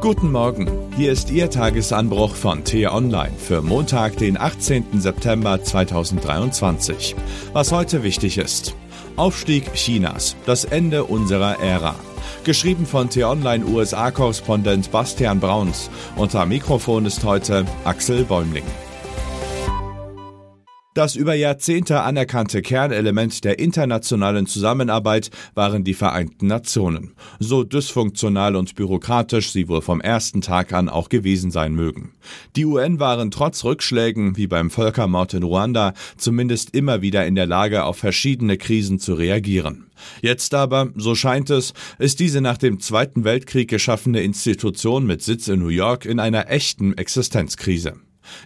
Guten Morgen, hier ist Ihr Tagesanbruch von T-Online für Montag, den 18. September 2023. Was heute wichtig ist. Aufstieg Chinas, das Ende unserer Ära. Geschrieben von T-Online USA-Korrespondent Bastian Brauns. Unter Mikrofon ist heute Axel Bäumling. Das über Jahrzehnte anerkannte Kernelement der internationalen Zusammenarbeit waren die Vereinten Nationen, so dysfunktional und bürokratisch sie wohl vom ersten Tag an auch gewesen sein mögen. Die UN waren trotz Rückschlägen wie beim Völkermord in Ruanda zumindest immer wieder in der Lage, auf verschiedene Krisen zu reagieren. Jetzt aber, so scheint es, ist diese nach dem Zweiten Weltkrieg geschaffene Institution mit Sitz in New York in einer echten Existenzkrise.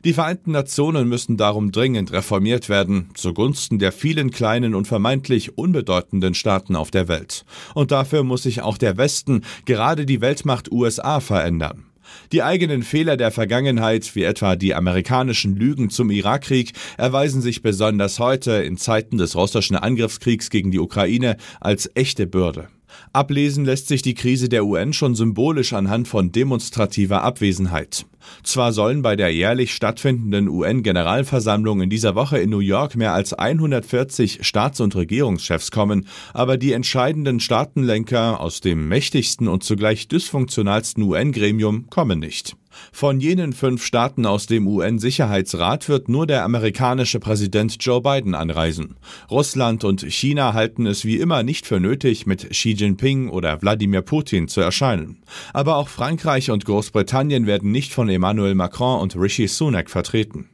Die Vereinten Nationen müssen darum dringend reformiert werden, zugunsten der vielen kleinen und vermeintlich unbedeutenden Staaten auf der Welt. Und dafür muss sich auch der Westen, gerade die Weltmacht USA, verändern. Die eigenen Fehler der Vergangenheit, wie etwa die amerikanischen Lügen zum Irakkrieg, erweisen sich besonders heute in Zeiten des russischen Angriffskriegs gegen die Ukraine als echte Bürde. Ablesen lässt sich die Krise der UN schon symbolisch anhand von demonstrativer Abwesenheit. Zwar sollen bei der jährlich stattfindenden UN-Generalversammlung in dieser Woche in New York mehr als 140 Staats- und Regierungschefs kommen, aber die entscheidenden Staatenlenker aus dem mächtigsten und zugleich dysfunktionalsten UN-Gremium kommen nicht. Von jenen fünf Staaten aus dem UN-Sicherheitsrat wird nur der amerikanische Präsident Joe Biden anreisen. Russland und China halten es wie immer nicht für nötig, mit Xi Jinping oder Wladimir Putin zu erscheinen. Aber auch Frankreich und Großbritannien werden nicht von Emmanuel Macron und Rishi Sunak vertreten.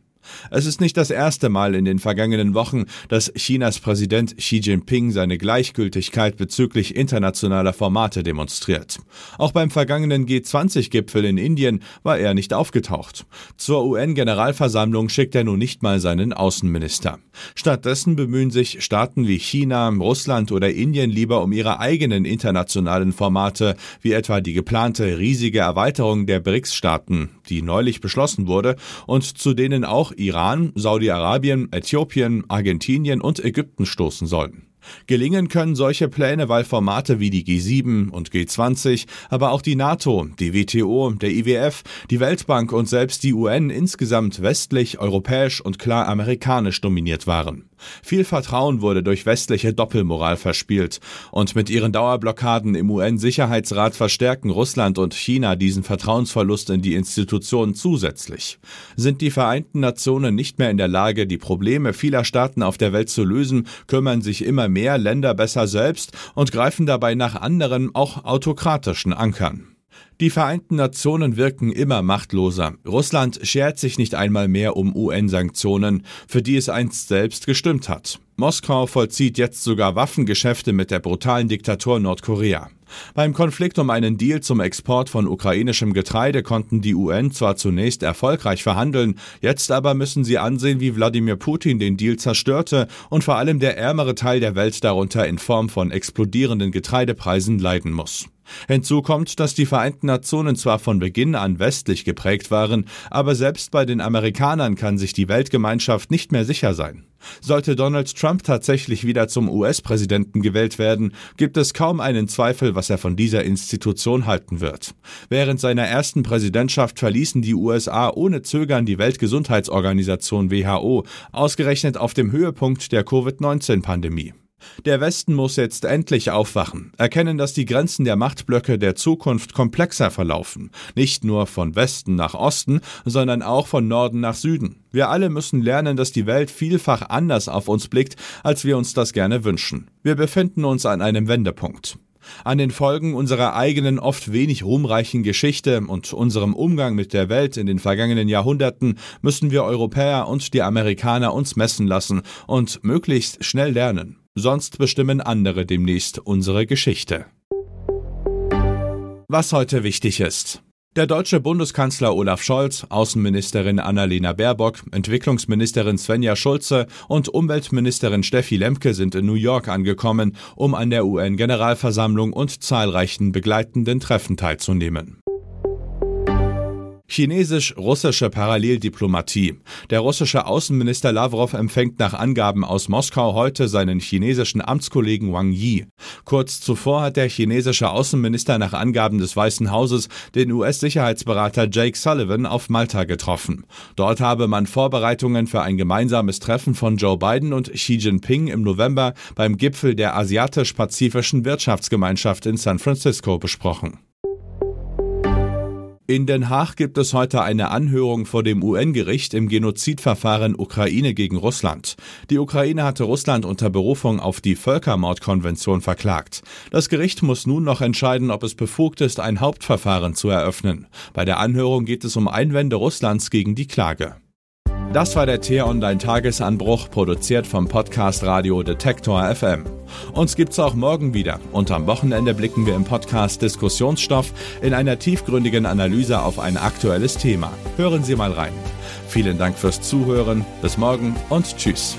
Es ist nicht das erste Mal in den vergangenen Wochen, dass Chinas Präsident Xi Jinping seine Gleichgültigkeit bezüglich internationaler Formate demonstriert. Auch beim vergangenen G20-Gipfel in Indien war er nicht aufgetaucht. Zur UN-Generalversammlung schickt er nun nicht mal seinen Außenminister. Stattdessen bemühen sich Staaten wie China, Russland oder Indien lieber um ihre eigenen internationalen Formate, wie etwa die geplante riesige Erweiterung der BRICS-Staaten, die neulich beschlossen wurde und zu denen auch Iran, Saudi-Arabien, Äthiopien, Argentinien und Ägypten stoßen sollen. Gelingen können solche Pläne, weil Formate wie die G7 und G20, aber auch die NATO, die WTO, der IWF, die Weltbank und selbst die UN insgesamt westlich, europäisch und klar amerikanisch dominiert waren. Viel Vertrauen wurde durch westliche Doppelmoral verspielt, und mit ihren Dauerblockaden im UN-Sicherheitsrat verstärken Russland und China diesen Vertrauensverlust in die Institutionen zusätzlich. Sind die Vereinten Nationen nicht mehr in der Lage, die Probleme vieler Staaten auf der Welt zu lösen, kümmern sich immer mehr Länder besser selbst und greifen dabei nach anderen, auch autokratischen Ankern. Die Vereinten Nationen wirken immer machtloser. Russland schert sich nicht einmal mehr um UN-Sanktionen, für die es einst selbst gestimmt hat. Moskau vollzieht jetzt sogar Waffengeschäfte mit der brutalen Diktatur Nordkorea. Beim Konflikt um einen Deal zum Export von ukrainischem Getreide konnten die UN zwar zunächst erfolgreich verhandeln, jetzt aber müssen sie ansehen, wie Wladimir Putin den Deal zerstörte und vor allem der ärmere Teil der Welt darunter in Form von explodierenden Getreidepreisen leiden muss. Hinzu kommt, dass die Vereinten Nationen zwar von Beginn an westlich geprägt waren, aber selbst bei den Amerikanern kann sich die Weltgemeinschaft nicht mehr sicher sein. Sollte Donald Trump tatsächlich wieder zum US-Präsidenten gewählt werden, gibt es kaum einen Zweifel, was er von dieser Institution halten wird. Während seiner ersten Präsidentschaft verließen die USA ohne Zögern die Weltgesundheitsorganisation WHO, ausgerechnet auf dem Höhepunkt der Covid-19-Pandemie. Der Westen muss jetzt endlich aufwachen, erkennen, dass die Grenzen der Machtblöcke der Zukunft komplexer verlaufen, nicht nur von Westen nach Osten, sondern auch von Norden nach Süden. Wir alle müssen lernen, dass die Welt vielfach anders auf uns blickt, als wir uns das gerne wünschen. Wir befinden uns an einem Wendepunkt. An den Folgen unserer eigenen oft wenig ruhmreichen Geschichte und unserem Umgang mit der Welt in den vergangenen Jahrhunderten müssen wir Europäer und die Amerikaner uns messen lassen und möglichst schnell lernen sonst bestimmen andere demnächst unsere Geschichte. Was heute wichtig ist. Der deutsche Bundeskanzler Olaf Scholz, Außenministerin Annalena Baerbock, Entwicklungsministerin Svenja Schulze und Umweltministerin Steffi Lemke sind in New York angekommen, um an der UN-Generalversammlung und zahlreichen begleitenden Treffen teilzunehmen. Chinesisch-russische Paralleldiplomatie. Der russische Außenminister Lavrov empfängt nach Angaben aus Moskau heute seinen chinesischen Amtskollegen Wang Yi. Kurz zuvor hat der chinesische Außenminister nach Angaben des Weißen Hauses den US-Sicherheitsberater Jake Sullivan auf Malta getroffen. Dort habe man Vorbereitungen für ein gemeinsames Treffen von Joe Biden und Xi Jinping im November beim Gipfel der Asiatisch-Pazifischen Wirtschaftsgemeinschaft in San Francisco besprochen. In Den Haag gibt es heute eine Anhörung vor dem UN-Gericht im Genozidverfahren Ukraine gegen Russland. Die Ukraine hatte Russland unter Berufung auf die Völkermordkonvention verklagt. Das Gericht muss nun noch entscheiden, ob es befugt ist, ein Hauptverfahren zu eröffnen. Bei der Anhörung geht es um Einwände Russlands gegen die Klage. Das war der T-Online-Tagesanbruch, produziert vom Podcast Radio Detektor FM. Uns gibt's auch morgen wieder und am Wochenende blicken wir im Podcast Diskussionsstoff in einer tiefgründigen Analyse auf ein aktuelles Thema. Hören Sie mal rein. Vielen Dank fürs Zuhören, bis morgen und tschüss.